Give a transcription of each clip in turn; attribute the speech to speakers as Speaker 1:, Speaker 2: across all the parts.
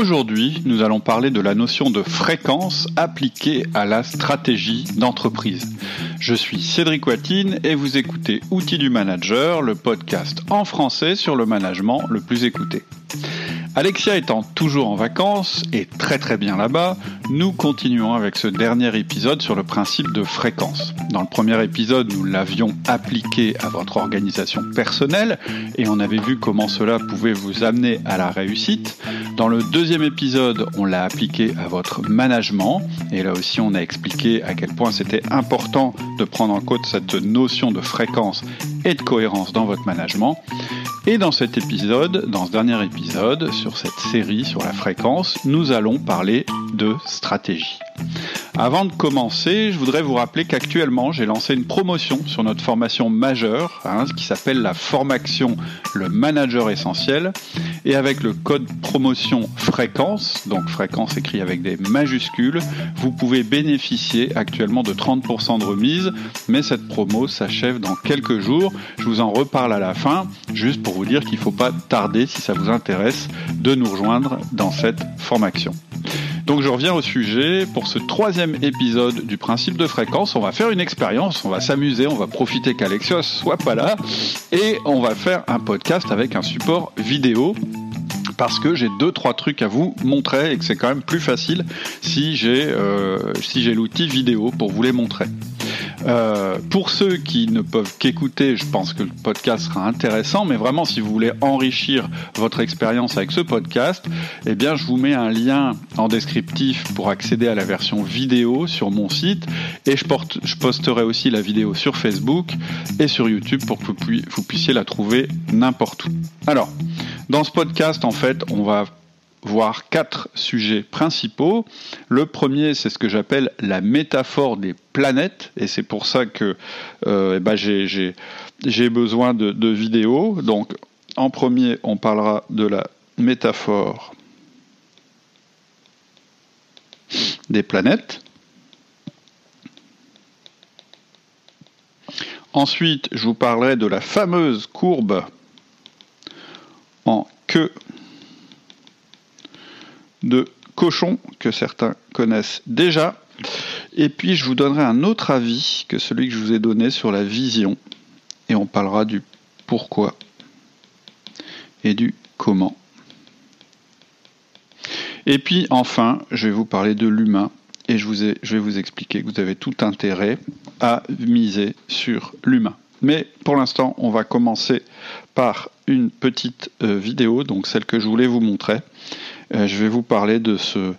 Speaker 1: Aujourd'hui, nous allons parler de la notion de fréquence appliquée à la stratégie d'entreprise. Je suis Cédric Watine et vous écoutez Outils du Manager, le podcast en français sur le management le plus écouté. Alexia étant toujours en vacances et très très bien là-bas, nous continuons avec ce dernier épisode sur le principe de fréquence. Dans le premier épisode, nous l'avions appliqué à votre organisation personnelle et on avait vu comment cela pouvait vous amener à la réussite. Dans le deuxième épisode, on l'a appliqué à votre management et là aussi on a expliqué à quel point c'était important de prendre en compte cette notion de fréquence et de cohérence dans votre management. Et dans cet épisode, dans ce dernier épisode, sur cette série sur la fréquence, nous allons parler de stratégie. Avant de commencer, je voudrais vous rappeler qu'actuellement, j'ai lancé une promotion sur notre formation majeure, hein, qui s'appelle la formation Le Manager Essentiel. Et avec le code promotion fréquence, donc fréquence écrit avec des majuscules, vous pouvez bénéficier actuellement de 30% de remise. Mais cette promo s'achève dans quelques jours. Je vous en reparle à la fin, juste pour vous dire qu'il ne faut pas tarder, si ça vous intéresse, de nous rejoindre dans cette formation. Donc je reviens au sujet. Pour ce troisième épisode du principe de fréquence, on va faire une expérience, on va s'amuser, on va profiter qu'Alexios soit pas là et on va faire un podcast avec un support vidéo parce que j'ai deux trois trucs à vous montrer et que c'est quand même plus facile si j'ai euh, si j'ai l'outil vidéo pour vous les montrer. Euh, pour ceux qui ne peuvent qu'écouter, je pense que le podcast sera intéressant, mais vraiment si vous voulez enrichir votre expérience avec ce podcast, eh bien je vous mets un lien en descriptif pour accéder à la version vidéo sur mon site et je, porte, je posterai aussi la vidéo sur Facebook et sur YouTube pour que vous, vous puissiez la trouver n'importe où. Alors, dans ce podcast, en fait, on va voir quatre sujets principaux. Le premier, c'est ce que j'appelle la métaphore des planètes, et c'est pour ça que euh, eh ben, j'ai besoin de, de vidéos. Donc, en premier, on parlera de la métaphore des planètes. Ensuite, je vous parlerai de la fameuse courbe en queue de cochon que certains connaissent déjà. Et puis je vous donnerai un autre avis que celui que je vous ai donné sur la vision. Et on parlera du pourquoi et du comment. Et puis enfin, je vais vous parler de l'humain et je, je vais vous expliquer que vous avez tout intérêt à miser sur l'humain. Mais pour l'instant, on va commencer par une petite euh, vidéo, donc celle que je voulais vous montrer. Euh, je vais vous parler de ce,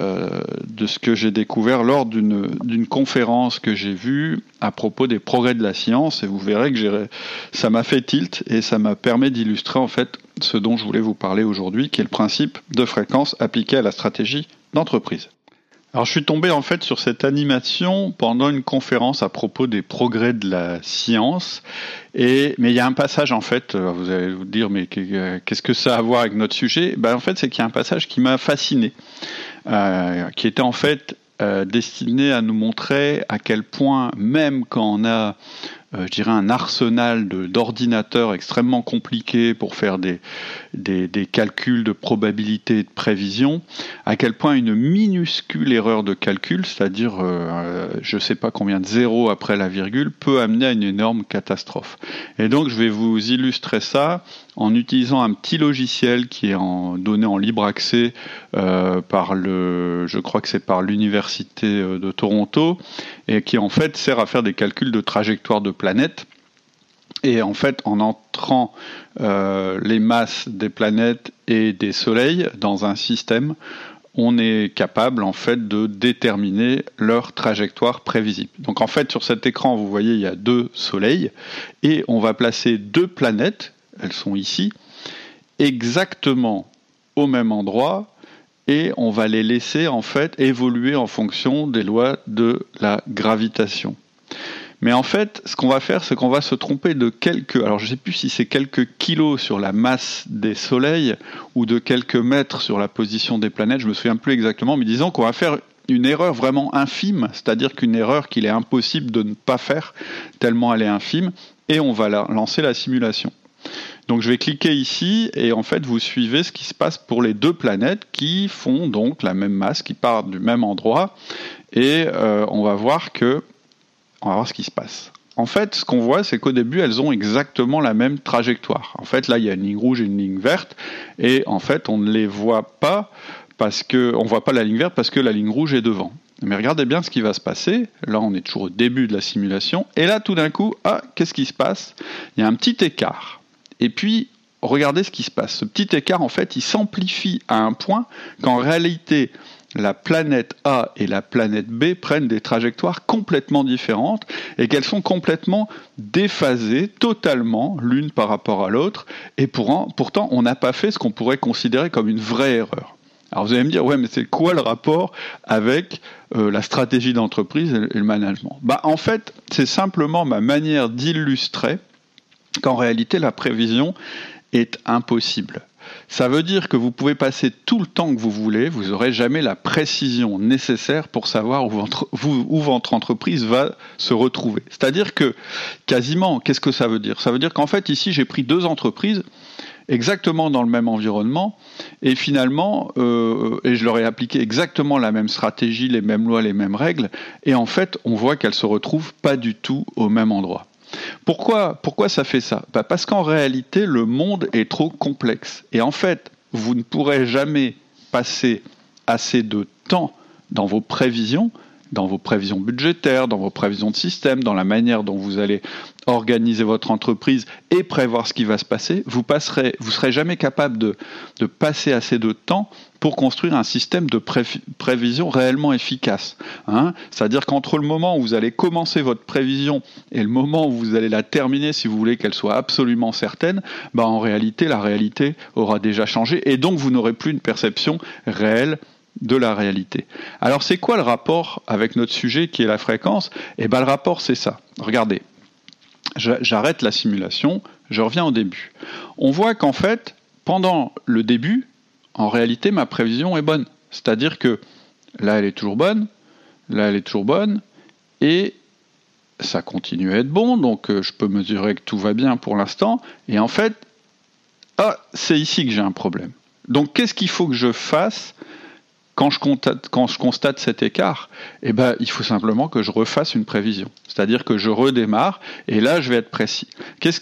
Speaker 1: euh, de ce que j'ai découvert lors d'une conférence que j'ai vue à propos des progrès de la science et vous verrez que ça m'a fait tilt et ça m'a permis d'illustrer en fait ce dont je voulais vous parler aujourd'hui qui est le principe de fréquence appliqué à la stratégie d'entreprise. Alors je suis tombé en fait sur cette animation pendant une conférence à propos des progrès de la science. Et mais il y a un passage en fait, euh, vous allez vous dire mais qu'est-ce que ça a à voir avec notre sujet? Ben, en fait c'est qu'il y a un passage qui m'a fasciné, euh, qui était en fait euh, destiné à nous montrer à quel point même quand on a euh, je dirais, un arsenal d'ordinateurs extrêmement compliqué pour faire des, calculs de probabilité et de prévision, à quel point une minuscule erreur de calcul, c'est-à-dire euh, je ne sais pas combien de zéros après la virgule, peut amener à une énorme catastrophe. Et donc je vais vous illustrer ça en utilisant un petit logiciel qui est donné en libre accès euh, par le, je crois que c'est par l'université de Toronto, et qui en fait sert à faire des calculs de trajectoire de planètes. Et en fait, en entrant euh, les masses des planètes et des soleils dans un système, on est capable en fait de déterminer leur trajectoire prévisible. Donc en fait, sur cet écran, vous voyez, il y a deux soleils et on va placer deux planètes, elles sont ici, exactement au même endroit et on va les laisser en fait évoluer en fonction des lois de la gravitation. Mais en fait, ce qu'on va faire, c'est qu'on va se tromper de quelques, alors je ne sais plus si c'est quelques kilos sur la masse des soleils ou de quelques mètres sur la position des planètes, je me souviens plus exactement, mais disons qu'on va faire une erreur vraiment infime, c'est-à-dire qu'une erreur qu'il est impossible de ne pas faire, tellement elle est infime, et on va lancer la simulation. Donc je vais cliquer ici et en fait vous suivez ce qui se passe pour les deux planètes qui font donc la même masse, qui partent du même endroit et euh, on va voir que on va voir ce qui se passe. En fait, ce qu'on voit, c'est qu'au début, elles ont exactement la même trajectoire. En fait, là, il y a une ligne rouge et une ligne verte, et en fait, on ne les voit pas parce que on voit pas la ligne verte parce que la ligne rouge est devant. Mais regardez bien ce qui va se passer. Là, on est toujours au début de la simulation. Et là, tout d'un coup, ah, qu'est-ce qui se passe? Il y a un petit écart. Et puis, regardez ce qui se passe. Ce petit écart, en fait, il s'amplifie à un point qu'en réalité, la planète A et la planète B prennent des trajectoires complètement différentes et qu'elles sont complètement déphasées totalement l'une par rapport à l'autre. Et pourtant, on n'a pas fait ce qu'on pourrait considérer comme une vraie erreur. Alors vous allez me dire, ouais, mais c'est quoi le rapport avec euh, la stratégie d'entreprise et le management? Bah, En fait, c'est simplement ma manière d'illustrer qu'en réalité, la prévision est impossible. Ça veut dire que vous pouvez passer tout le temps que vous voulez, vous n'aurez jamais la précision nécessaire pour savoir où votre, entreprise va se retrouver. C'est-à-dire que quasiment, qu'est-ce que ça veut dire? Ça veut dire qu'en fait, ici, j'ai pris deux entreprises exactement dans le même environnement et finalement, euh, je leur ai appliqué exactement la même stratégie, les mêmes lois, les mêmes règles, et en fait, on voit qu'elles se retrouvent pas du tout au même endroit. Pourquoi, pourquoi ça fait ça? Bah, Parce qu'en réalité, le monde est trop complexe. Et en fait, vous ne pourrez jamais passer assez de temps dans vos prévisions dans vos prévisions budgétaires, dans vos prévisions de système, dans la manière dont vous allez organiser votre entreprise et prévoir ce qui va se passer, vous passerez, vous serez jamais capable de, passer assez de temps pour construire un système de prévision réellement efficace. Hein. C'est-à-dire qu'entre le moment où vous allez commencer votre prévision et le moment où vous allez la terminer, si vous voulez qu'elle soit absolument certaine, bah en réalité, la réalité aura déjà changé et donc vous n'aurez plus une perception réelle de la réalité. Alors c'est quoi le rapport avec notre sujet qui est la fréquence? Eh bien le rapport c'est ça. Regardez, j'arrête la simulation, je reviens au début. On voit qu'en fait, pendant le début, en réalité ma prévision est bonne. C'est-à-dire que là elle est toujours bonne, là elle est toujours bonne, et ça continue à être bon, donc euh, je peux mesurer que tout va bien pour l'instant, et en fait, ah, c'est ici que j'ai un problème. Donc qu'est-ce qu'il faut que je fasse quand je, constate, cet écart, eh ben, il faut simplement que je refasse une prévision. C'est-à-dire que je redémarre et là, je vais être précis.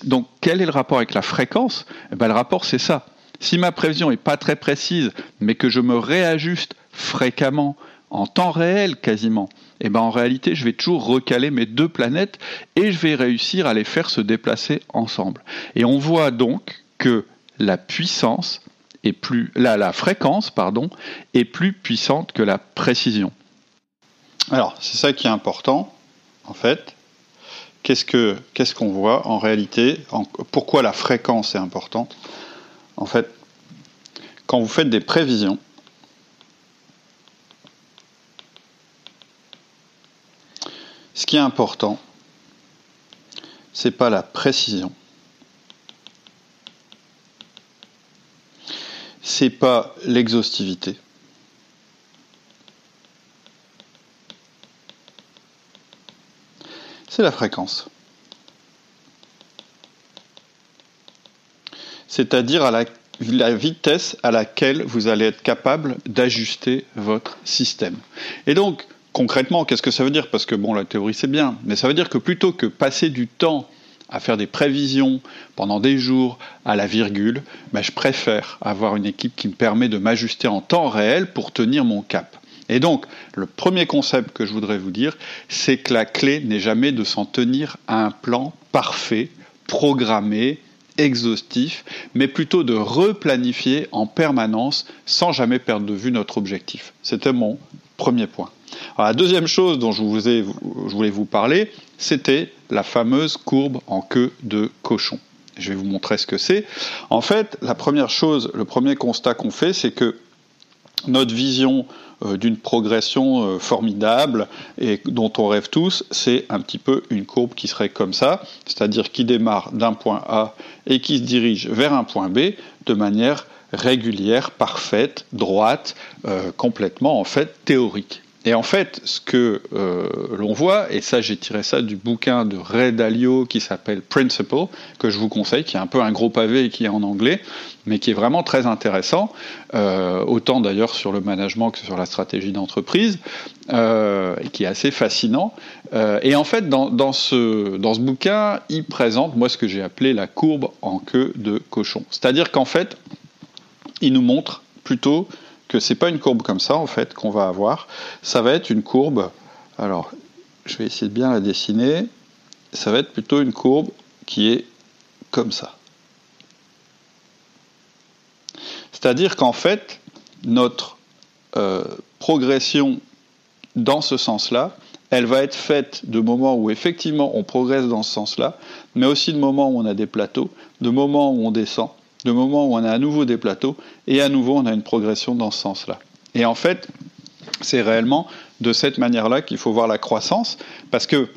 Speaker 1: donc, quel est le rapport avec la fréquence? Eh ben, Le rapport, c'est ça. Si ma prévision n'est pas très précise, mais que je me réajuste fréquemment, en temps réel quasiment, eh ben, en réalité, je vais toujours recaler mes deux planètes et je vais réussir à les faire se déplacer ensemble. Et on voit donc que la puissance plus, la, la fréquence pardon, est plus puissante que la précision. Alors, c'est ça qui est important, en fait. Qu'est-ce que qu'est-ce qu'on voit en réalité Pourquoi la fréquence est importante? En fait, quand vous faites des prévisions, ce qui est important, c'est pas la précision, c'est pas l'exhaustivité. C'est la fréquence. C'est-à-dire la, vitesse à laquelle vous allez être capable d'ajuster votre système. Et donc, concrètement, qu'est-ce que ça veut dire? Parce que bon, la théorie c'est bien, mais ça veut dire que plutôt que passer du temps à faire des prévisions pendant des jours à la virgule, ben, je préfère avoir une équipe qui me permet de m'ajuster en temps réel pour tenir mon cap. Et donc, le premier concept que je voudrais vous dire, c'est que la clé n'est jamais de s'en tenir à un plan parfait, programmé, exhaustif, mais plutôt de replanifier en permanence sans jamais perdre de vue notre objectif. C'était mon premier point. la deuxième chose dont je voulais vous parler, c'était la fameuse courbe en queue de cochon. Je vais vous montrer ce que c'est. En fait, la première chose, le premier constat qu'on fait, c'est que notre vision euh, d'une progression euh, formidable et dont on rêve tous, c'est un petit peu une courbe qui serait comme ça, c'est-à-dire qui démarre d'un point A et qui se dirige vers un point B de manière régulière, parfaite, droite, euh, complètement en fait théorique. Et en fait, ce que euh, l'on voit, et ça j'ai tiré ça du bouquin de Ray Dalio qui s'appelle Principle, que je vous conseille, qui est un peu un gros pavé et qui est en anglais, mais qui est vraiment très intéressant, euh, autant d'ailleurs sur le management que sur la stratégie d'entreprise, euh, et qui est assez fascinant. et en fait, dans, ce, dans ce bouquin, il présente, moi, ce que j'ai appelé la courbe en queue de cochon. C'est-à-dire qu'en fait, il nous montre plutôt que c'est pas une courbe comme ça en fait qu'on va avoir. Ça va être une courbe. Alors, je vais essayer de bien la dessiner. Ça va être plutôt une courbe qui est comme ça. C'est-à-dire qu'en fait, notre euh, progression dans ce sens-là, elle va être faite de moments où effectivement on progresse dans ce sens-là, mais aussi de moments où on a des plateaux, de moments où on descend, de moments où on a à nouveau des plateaux, et à nouveau on a une progression dans ce sens-là. Et en fait, c'est réellement de cette manière-là qu'il faut voir la croissance, parce que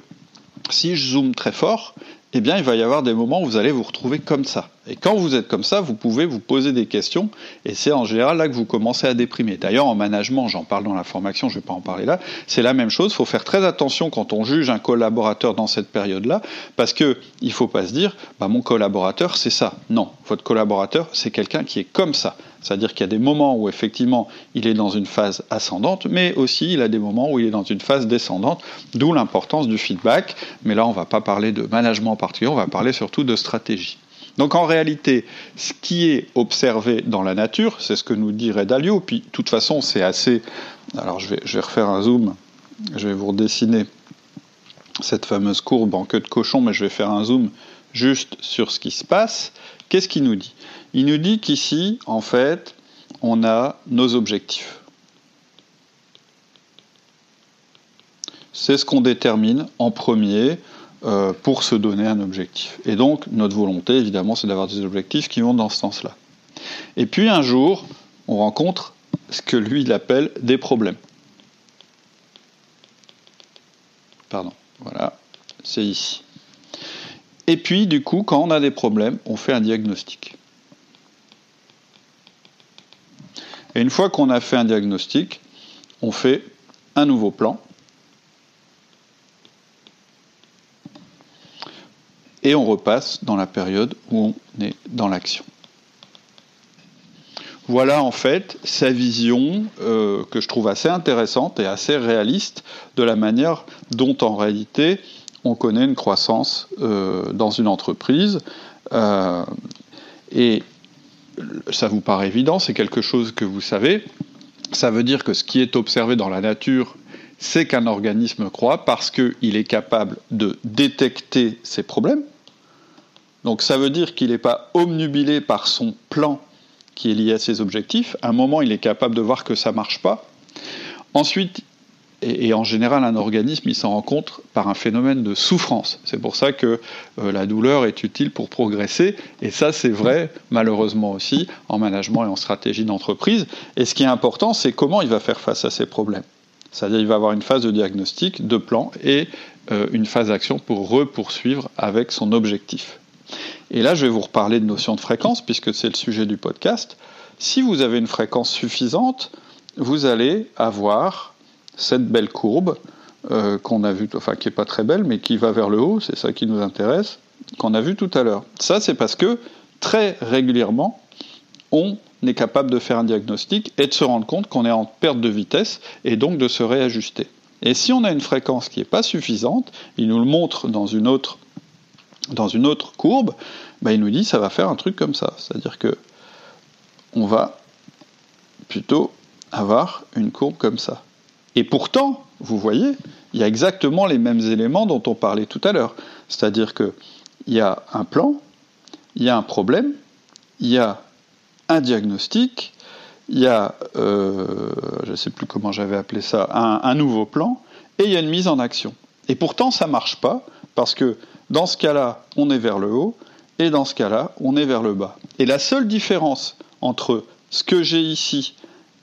Speaker 1: si je zoome très fort, eh bien, il va y avoir des moments où vous allez vous retrouver comme ça. Et quand vous êtes comme ça, vous pouvez vous poser des questions, et c'est en général là que vous commencez à déprimer. D'ailleurs, en management, j'en parle dans la formation, je ne vais pas en parler là, c'est la même chose. Il faut faire très attention quand on juge un collaborateur dans cette période-là, parce que il faut pas se dire, bah, mon collaborateur, c'est ça. Non, votre collaborateur, c'est quelqu'un qui est comme ça. C'est-à-dire qu'il y a des moments où effectivement il est dans une phase ascendante, mais aussi il a des moments où il est dans une phase descendante, d'où l'importance du feedback. Mais là, on ne va pas parler de management en particulier, on va parler surtout de stratégie. Donc en réalité, ce qui est observé dans la nature, c'est ce que nous dit Dalio, puis de toute façon c'est assez... Alors je vais, je vais refaire un zoom, je vais vous redessiner cette fameuse courbe en queue de cochon, mais je vais faire un zoom juste sur ce qui se passe. Qu'est-ce qu'il nous dit? Il nous dit qu'ici, en fait, on a nos objectifs. C'est ce qu'on détermine en premier euh, pour se donner un objectif. Et donc, notre volonté, évidemment, c'est d'avoir des objectifs qui vont dans ce sens-là. Et puis, un jour, on rencontre ce que lui, il appelle des problèmes. Pardon, voilà, c'est ici. Et puis, du coup, quand on a des problèmes, on fait un diagnostic. Et une fois qu'on a fait un diagnostic, on fait un nouveau plan et on repasse dans la période où on est dans l'action. Voilà en fait sa vision euh, que je trouve assez intéressante et assez réaliste de la manière dont en réalité on connaît une croissance euh, dans une entreprise. Euh, et ça vous paraît évident, c'est quelque chose que vous savez. Ça veut dire que ce qui est observé dans la nature, c'est qu'un organisme croît parce qu'il est capable de détecter ses problèmes, donc ça veut dire qu'il n'est pas omnubilé par son plan qui est lié à ses objectifs. À un moment, il est capable de voir que ça ne marche pas. Ensuite, et, en général, un organisme, il s'en rencontre par un phénomène de souffrance. C'est pour ça que euh, la douleur est utile pour progresser. Et ça, c'est vrai, malheureusement aussi, en management et en stratégie d'entreprise. Et ce qui est important, c'est comment il va faire face à ces problèmes. C'est-à-dire, il va avoir une phase de diagnostic, de plan et euh, une phase d'action pour repoursuivre avec son objectif. Et là, je vais vous reparler de notion de fréquence, puisque c'est le sujet du podcast. Si vous avez une fréquence suffisante, vous allez avoir cette belle courbe euh, qu'on a vue, enfin qui n'est pas très belle, mais qui va vers le haut, c'est ça qui nous intéresse, qu'on a vu tout à l'heure. Ça, c'est parce que très régulièrement, on est capable de faire un diagnostic et de se rendre compte qu'on est en perte de vitesse et donc de se réajuster. Et si on a une fréquence qui n'est pas suffisante, il nous le montre dans une autre courbe, bah, il nous dit ça va faire un truc comme ça. C'est-à-dire que on va plutôt avoir une courbe comme ça. Et pourtant, vous voyez, il y a exactement les mêmes éléments dont on parlait tout à l'heure. C'est-à-dire qu'il y a un plan, il y a un problème, il y a un diagnostic, il y a, euh, je ne sais plus comment j'avais appelé ça, un, un nouveau plan, et il y a une mise en action. Et pourtant, ça ne marche pas, parce que dans ce cas-là, on est vers le haut, et dans ce cas-là, on est vers le bas. Et la seule différence entre ce que j'ai ici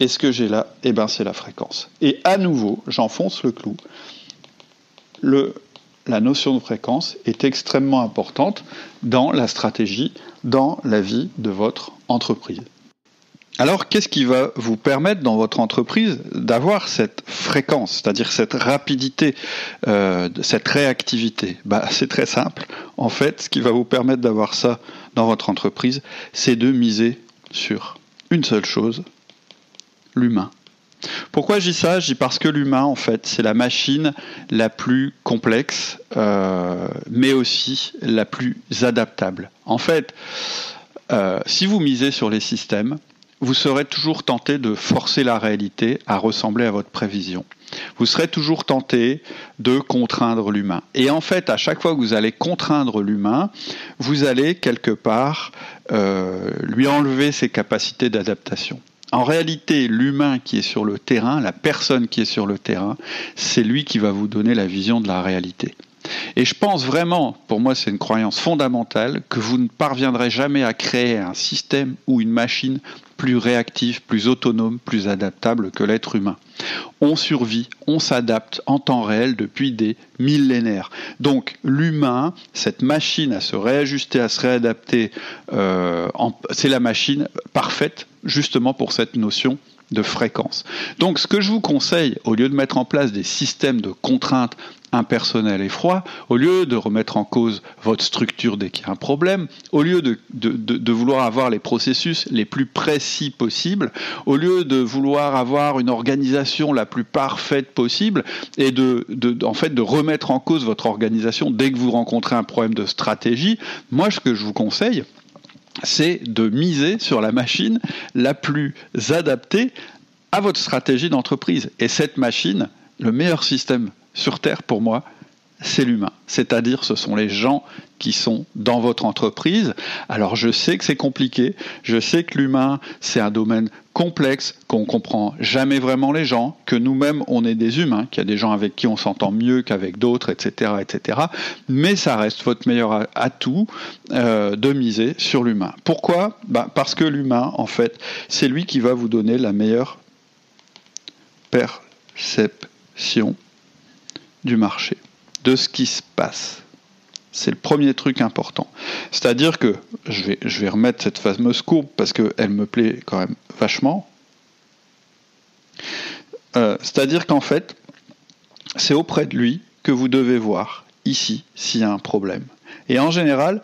Speaker 1: et ce que j'ai là, eh ben, c'est la fréquence. Et à nouveau, j'enfonce le clou. La notion de fréquence est extrêmement importante dans la stratégie, dans la vie de votre entreprise. Alors, qu'est-ce qui va vous permettre dans votre entreprise d'avoir cette fréquence, c'est-à-dire cette rapidité, euh, cette réactivité? Bah, C'est très simple. En fait, ce qui va vous permettre d'avoir ça dans votre entreprise, c'est de miser sur une seule chose, l'humain. Pourquoi dis ça? Je dis parce que l'humain, en fait, c'est la machine la plus complexe, euh, mais aussi la plus adaptable. En fait, euh, si vous misez sur les systèmes, vous serez toujours tenté de forcer la réalité à ressembler à votre prévision. Vous serez toujours tenté de contraindre l'humain. Et en fait, à chaque fois que vous allez contraindre l'humain, vous allez quelque part euh, lui enlever ses capacités d'adaptation. En réalité, l'humain qui est sur le terrain, la personne qui est sur le terrain, c'est lui qui va vous donner la vision de la réalité. Et je pense vraiment, pour moi c'est une croyance fondamentale, que vous ne parviendrez jamais à créer un système ou une machine plus réactive, plus autonome, plus adaptable que l'être humain. On survit, on s'adapte en temps réel depuis des millénaires. Donc l'humain, cette machine à se réajuster, à se réadapter, euh, c'est la machine parfaite justement pour cette notion de fréquence. Donc ce que je vous conseille, au lieu de mettre en place des systèmes de contraintes impersonnelles et froids, au lieu de remettre en cause votre structure dès qu'il y a un problème, au lieu de, de, vouloir avoir les processus les plus précis possibles, au lieu de vouloir avoir une organisation la plus parfaite possible et de, en fait, de remettre en cause votre organisation dès que vous rencontrez un problème de stratégie, moi ce que je vous conseille, c'est de miser sur la machine la plus adaptée à votre stratégie d'entreprise. Et cette machine, le meilleur système sur Terre pour moi, c'est l'humain. C'est-à-dire, ce sont les gens qui sont dans votre entreprise. Alors, je sais que c'est compliqué. Je sais que l'humain, c'est un domaine complexe, qu'on comprend jamais vraiment les gens, que nous-mêmes, on est des humains, qu'il y a des gens avec qui on s'entend mieux qu'avec d'autres, etc., etc. Mais ça reste votre meilleur atout euh, de miser sur l'humain. Pourquoi? Bah, Parce que l'humain, en fait, c'est lui qui va vous donner la meilleure perception du marché de ce qui se passe. C'est le premier truc important. C'est-à-dire que, je vais, je vais remettre cette fameuse courbe parce qu'elle me plaît quand même vachement. Euh, c'est-à-dire qu'en fait, c'est auprès de lui que vous devez voir, ici, s'il y a un problème. Et en général,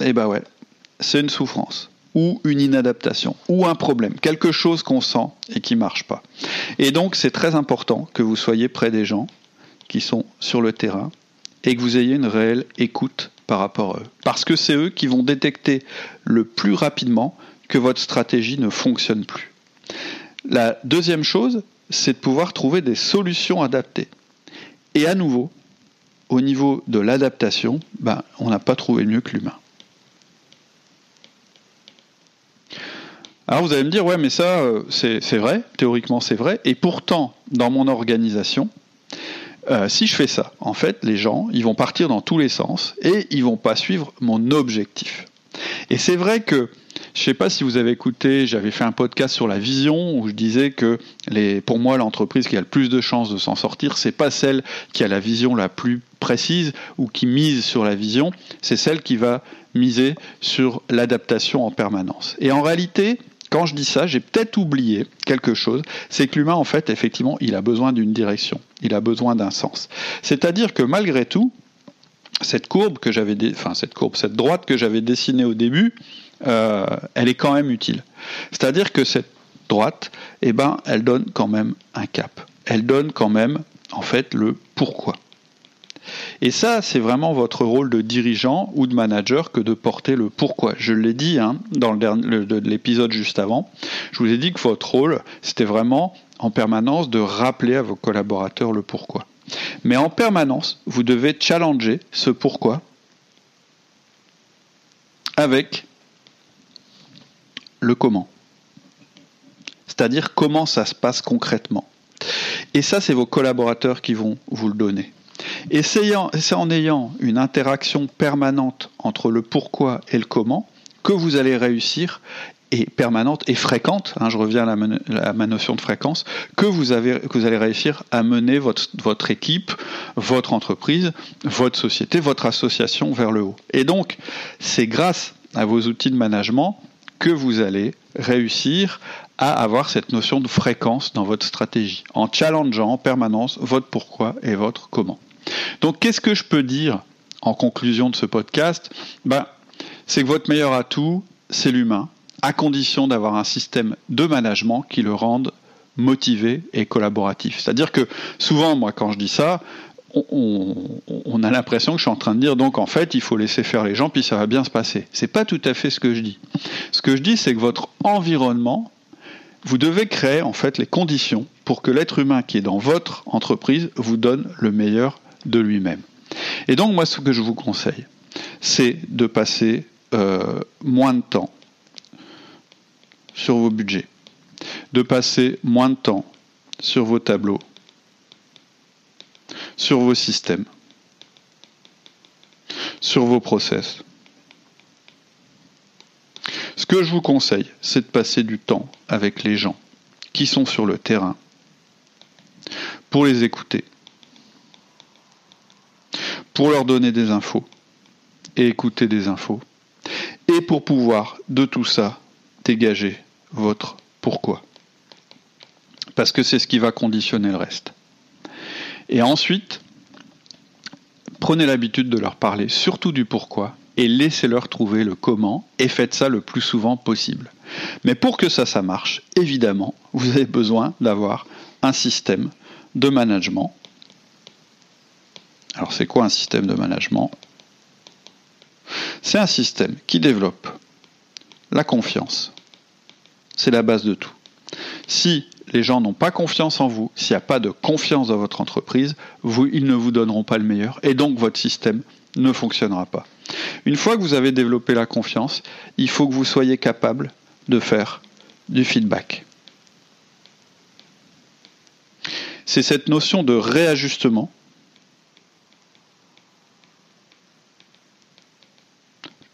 Speaker 1: eh ben ouais, c'est une souffrance ou une inadaptation, ou un problème, quelque chose qu'on sent et qui ne marche pas. Et donc c'est très important que vous soyez près des gens qui sont sur le terrain et que vous ayez une réelle écoute par rapport à eux. Parce que c'est eux qui vont détecter le plus rapidement que votre stratégie ne fonctionne plus. La deuxième chose, c'est de pouvoir trouver des solutions adaptées. Et à nouveau, au niveau de l'adaptation, ben, on n'a pas trouvé mieux que l'humain. Alors vous allez me dire, ouais, mais ça, euh, c'est vrai, théoriquement c'est vrai, et pourtant, dans mon organisation, euh, si je fais ça, en fait, les gens, ils vont partir dans tous les sens et ils vont pas suivre mon objectif. Et c'est vrai que, je ne sais pas si vous avez écouté, j'avais fait un podcast sur la vision où je disais que les, pour moi, l'entreprise qui a le plus de chances de s'en sortir, c'est pas celle qui a la vision la plus précise ou qui mise sur la vision, c'est celle qui va miser sur l'adaptation en permanence. Et en réalité, quand je dis ça, j'ai peut-être oublié quelque chose, c'est que l'humain, en fait, effectivement, il a besoin d'une direction, il a besoin d'un sens. C'est-à-dire que malgré tout, cette courbe que j'avais, enfin cette courbe, cette droite que j'avais dessinée au début, euh, elle est quand même utile. C'est-à-dire que cette droite, eh ben, elle donne quand même un cap. Elle donne quand même, en fait, le pourquoi. Et ça, c'est vraiment votre rôle de dirigeant ou de manager que de porter le pourquoi. Je l'ai dit hein, dans l'épisode juste avant. Je vous ai dit que votre rôle, c'était vraiment en permanence de rappeler à vos collaborateurs le pourquoi. Mais en permanence, vous devez challenger ce pourquoi avec le comment. C'est-à-dire comment ça se passe concrètement. Et ça, c'est vos collaborateurs qui vont vous le donner. Et c'est en ayant une interaction permanente entre le pourquoi et le comment que vous allez réussir et permanente et fréquente, hein, je reviens à, ma notion de fréquence, que vous, que vous allez réussir à mener votre, votre équipe, votre entreprise, votre société, votre association vers le haut. Et donc, c'est grâce à vos outils de management que vous allez réussir à avoir cette notion de fréquence dans votre stratégie, en challengeant en permanence votre pourquoi et votre comment. Donc qu'est-ce que je peux dire en conclusion de ce podcast? Ben, C'est que votre meilleur atout, c'est l'humain, à condition d'avoir un système de management qui le rende motivé et collaboratif. C'est-à-dire que souvent, moi, quand je dis ça, on, a l'impression que je suis en train de dire donc en fait il faut laisser faire les gens puis ça va bien se passer. C'est pas tout à fait ce que je dis. Ce que je dis c'est que votre environnement, vous devez créer en fait les conditions pour que l'être humain qui est dans votre entreprise vous donne le meilleur de lui-même. Et donc moi ce que je vous conseille, c'est de passer euh, moins de temps sur vos budgets, de passer moins de temps sur vos tableaux, sur vos systèmes, sur vos process. Ce que je vous conseille, c'est de passer du temps avec les gens qui sont sur le terrain pour les écouter, pour leur donner des infos et écouter des infos, et pour pouvoir de tout ça dégager votre pourquoi. Parce que c'est ce qui va conditionner le reste. Et ensuite, prenez l'habitude de leur parler surtout du pourquoi et laissez-leur trouver le comment et faites ça le plus souvent possible. Mais pour que ça, ça marche, évidemment, vous avez besoin d'avoir un système de management. Alors c'est quoi un système de management? C'est un système qui développe la confiance. C'est la base de tout. Si les gens n'ont pas confiance en vous, s'il n'y a pas de confiance dans votre entreprise, ils ne vous donneront pas le meilleur et donc votre système ne fonctionnera pas. Une fois que vous avez développé la confiance, il faut que vous soyez capable de faire du feedback. C'est cette notion de réajustement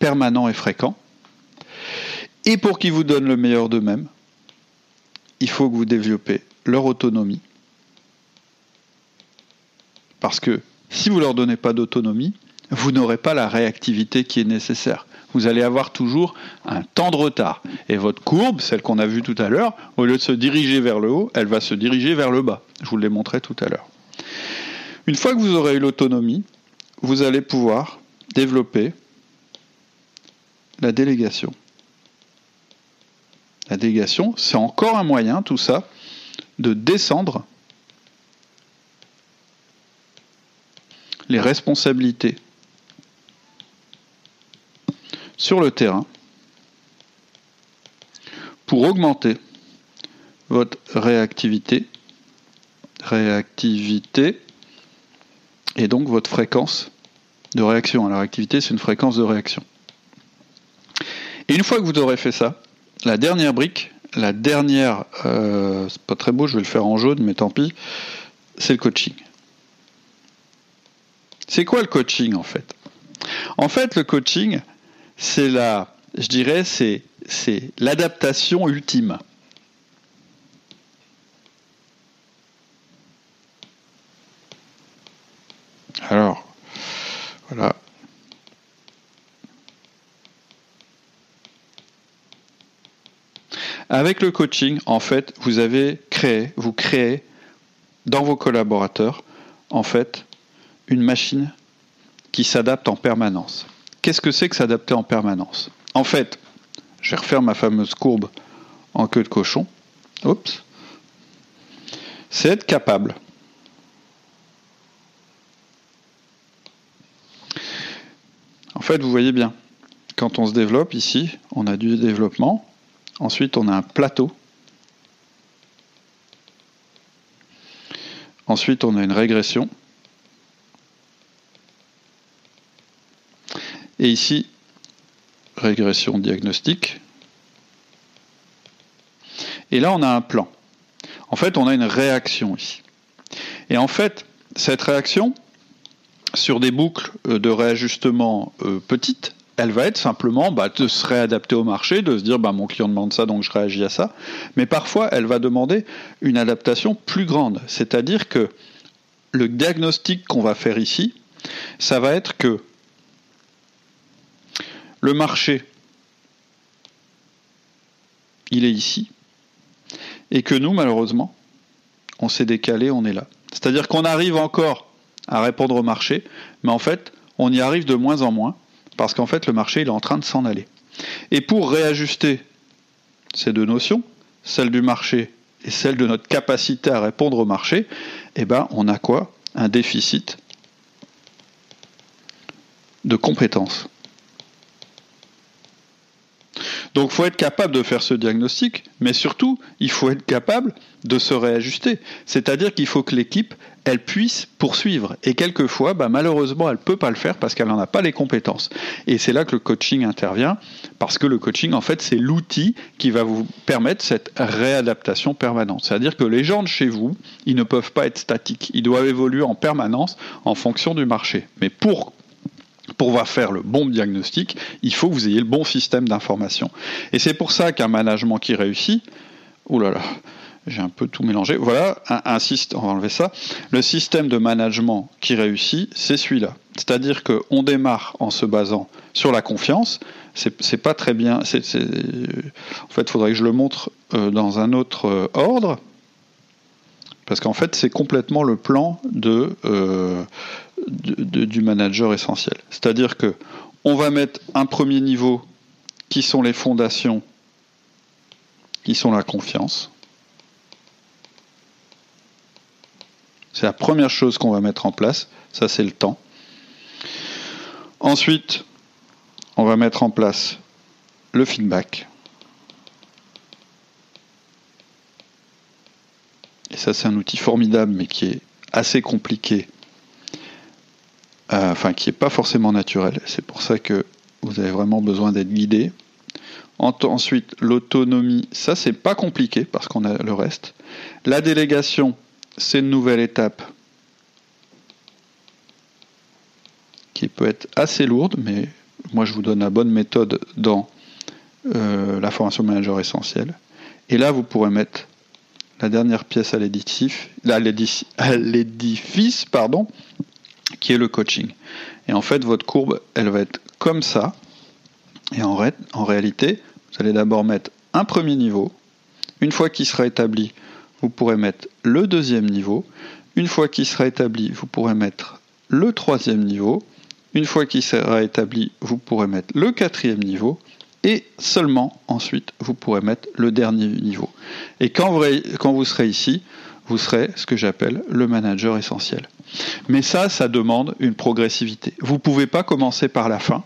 Speaker 1: permanent et fréquent. Et pour qu'ils vous donnent le meilleur d'eux-mêmes, il faut que vous développez leur autonomie. Parce que si vous ne leur donnez pas d'autonomie, vous n'aurez pas la réactivité qui est nécessaire. Vous allez avoir toujours un temps de retard. Et votre courbe, celle qu'on a vue tout à l'heure, au lieu de se diriger vers le haut, elle va se diriger vers le bas. Je vous l'ai montré tout à l'heure. Une fois que vous aurez eu l'autonomie, vous allez pouvoir développer la délégation. La délégation, c'est encore un moyen, tout ça, de descendre les responsabilités sur le terrain pour augmenter votre réactivité, réactivité et donc votre fréquence de réaction. La réactivité, c'est une fréquence de réaction. Et une fois que vous aurez fait ça, la dernière brique, la dernière, euh, c'est pas très beau, je vais le faire en jaune, mais tant pis, c'est le coaching. C'est quoi le coaching en fait? En fait, le coaching, c'est la, je dirais, c'est, c'est l'adaptation ultime. Alors, voilà. Avec le coaching, en fait, vous avez créé, vous créez dans vos collaborateurs, en fait, une machine qui s'adapte en permanence. Qu'est-ce que c'est que s'adapter en permanence? En fait, je vais refaire ma fameuse courbe en queue de cochon. Oups. C'est être capable En fait, vous voyez bien, quand on se développe ici, on a du développement, Ensuite, on a un plateau. Ensuite, on a une régression. Et ici, régression diagnostique. Et là, on a un plan. En fait, on a une réaction ici. Et en fait, cette réaction, sur des boucles de réajustement euh, petites, elle va être simplement bah, de se réadapter au marché, de se dire bah, mon client demande ça, donc je réagis à ça. Mais parfois, elle va demander une adaptation plus grande. C'est-à-dire que le diagnostic qu'on va faire ici, ça va être que le marché il est ici, et que nous, malheureusement, on s'est décalé, on est là. C'est-à-dire qu'on arrive encore à répondre au marché, mais en fait, on y arrive de moins en moins, parce qu'en fait, le marché, est en train de s'en aller. Et pour réajuster ces deux notions, celle du marché et celle de notre capacité à répondre au marché, eh ben, on a quoi? Un déficit de compétences. Donc il faut être capable de faire ce diagnostic, mais surtout, il faut être capable de se réajuster. C'est-à-dire qu'il faut que l'équipe, elle puisse poursuivre. Et quelquefois, bah, malheureusement, elle ne peut pas le faire parce qu'elle n'en a pas les compétences. Et c'est là que le coaching intervient, parce que le coaching, en fait, c'est l'outil qui va vous permettre cette réadaptation permanente. C'est-à-dire que les gens de chez vous, ils ne peuvent pas être statiques. Ils doivent évoluer en permanence en fonction du marché. Mais pour pour pouvoir faire le bon diagnostic, il faut que vous ayez le bon système d'information. Et c'est pour ça qu'un management qui réussit, oh là là, j'ai un peu tout mélangé. Voilà, un, système, on va enlever ça. Le système de management qui réussit, c'est celui-là. C'est-à-dire qu'on démarre en se basant sur la confiance. C'est pas très bien. en fait, il faudrait que je le montre euh, dans un autre euh, ordre. Parce qu'en fait, c'est complètement le plan de, euh, du manager essentiel. C'est-à-dire que on va mettre un premier niveau qui sont les fondations, qui sont la confiance. C'est la première chose qu'on va mettre en place, ça c'est le temps. Ensuite, on va mettre en place le feedback. Et ça c'est un outil formidable mais qui est assez compliqué euh, enfin qui n'est pas forcément naturel. C'est pour ça que vous avez vraiment besoin d'être guidé. Ensuite, l'autonomie, ça c'est pas compliqué parce qu'on a le reste. La délégation, c'est une nouvelle étape qui peut être assez lourde, mais moi je vous donne la bonne méthode dans euh, la formation manager essentielle. Et là, vous pourrez mettre la dernière pièce à l'édifice, à l'édifice, pardon, qui est le coaching. Et en fait, votre courbe, elle va être comme ça. Et en, réalité, vous allez d'abord mettre un premier niveau. Une fois qu'il sera établi, vous pourrez mettre le deuxième niveau. Une fois qu'il sera établi, vous pourrez mettre le troisième niveau. Une fois qu'il sera établi, vous pourrez mettre le quatrième niveau. Et seulement ensuite, vous pourrez mettre le dernier niveau. Et quand vous serez ici, vous serez ce que j'appelle le manager essentiel. Mais ça, ça demande une progressivité. Vous ne pouvez pas commencer par la fin.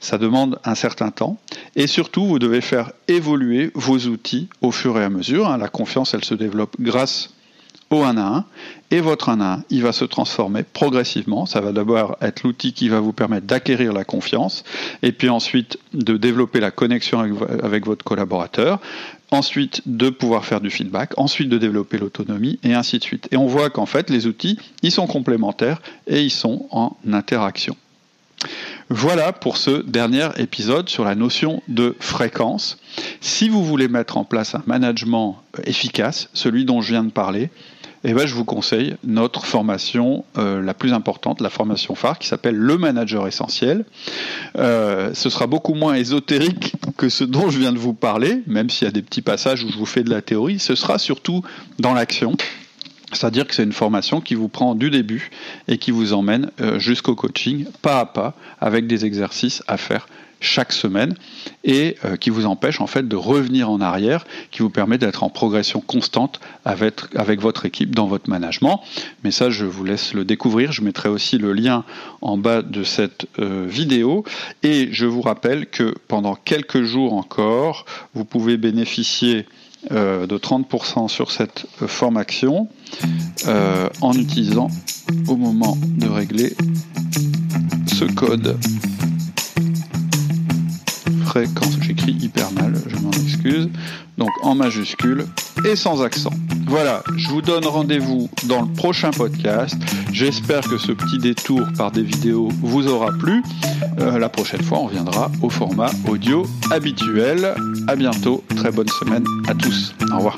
Speaker 1: Ça demande un certain temps. Et surtout, vous devez faire évoluer vos outils au fur et à mesure. Hein. La confiance, elle se développe grâce au 1 à 1. Et votre 1 à 1, il va se transformer progressivement. Ça va d'abord être l'outil qui va vous permettre d'acquérir la confiance. Et puis ensuite, de développer la connexion avec votre collaborateur ensuite de pouvoir faire du feedback, ensuite de développer l'autonomie, et ainsi de suite. Et on voit qu'en fait, les outils, ils sont complémentaires et ils sont en interaction. Voilà pour ce dernier épisode sur la notion de fréquence. Si vous voulez mettre en place un management efficace, celui dont je viens de parler, eh ben, je vous conseille notre formation euh, la plus importante, la formation phare, qui s'appelle Le Manager Essentiel. Euh, ce sera beaucoup moins ésotérique que ce dont je viens de vous parler, même s'il y a des petits passages où je vous fais de la théorie. Ce sera surtout dans l'action. C'est-à-dire que c'est une formation qui vous prend du début et qui vous emmène euh, jusqu'au coaching, pas à pas, avec des exercices à faire chaque semaine et euh, qui vous empêche en fait de revenir en arrière, qui vous permet d'être en progression constante avec, votre équipe dans votre management. Mais ça, je vous laisse le découvrir. Je mettrai aussi le lien en bas de cette euh, vidéo. Et je vous rappelle que pendant quelques jours encore, vous pouvez bénéficier euh, de 30% sur cette formation en utilisant au moment de régler ce code quand j'écris hyper mal, je m'en excuse. Donc en majuscule et sans accent. Voilà, je vous donne rendez-vous dans le prochain podcast. J'espère que ce petit détour par des vidéos vous aura plu. Euh, la prochaine fois, on reviendra au format audio habituel. À bientôt, très bonne semaine à tous. Au revoir.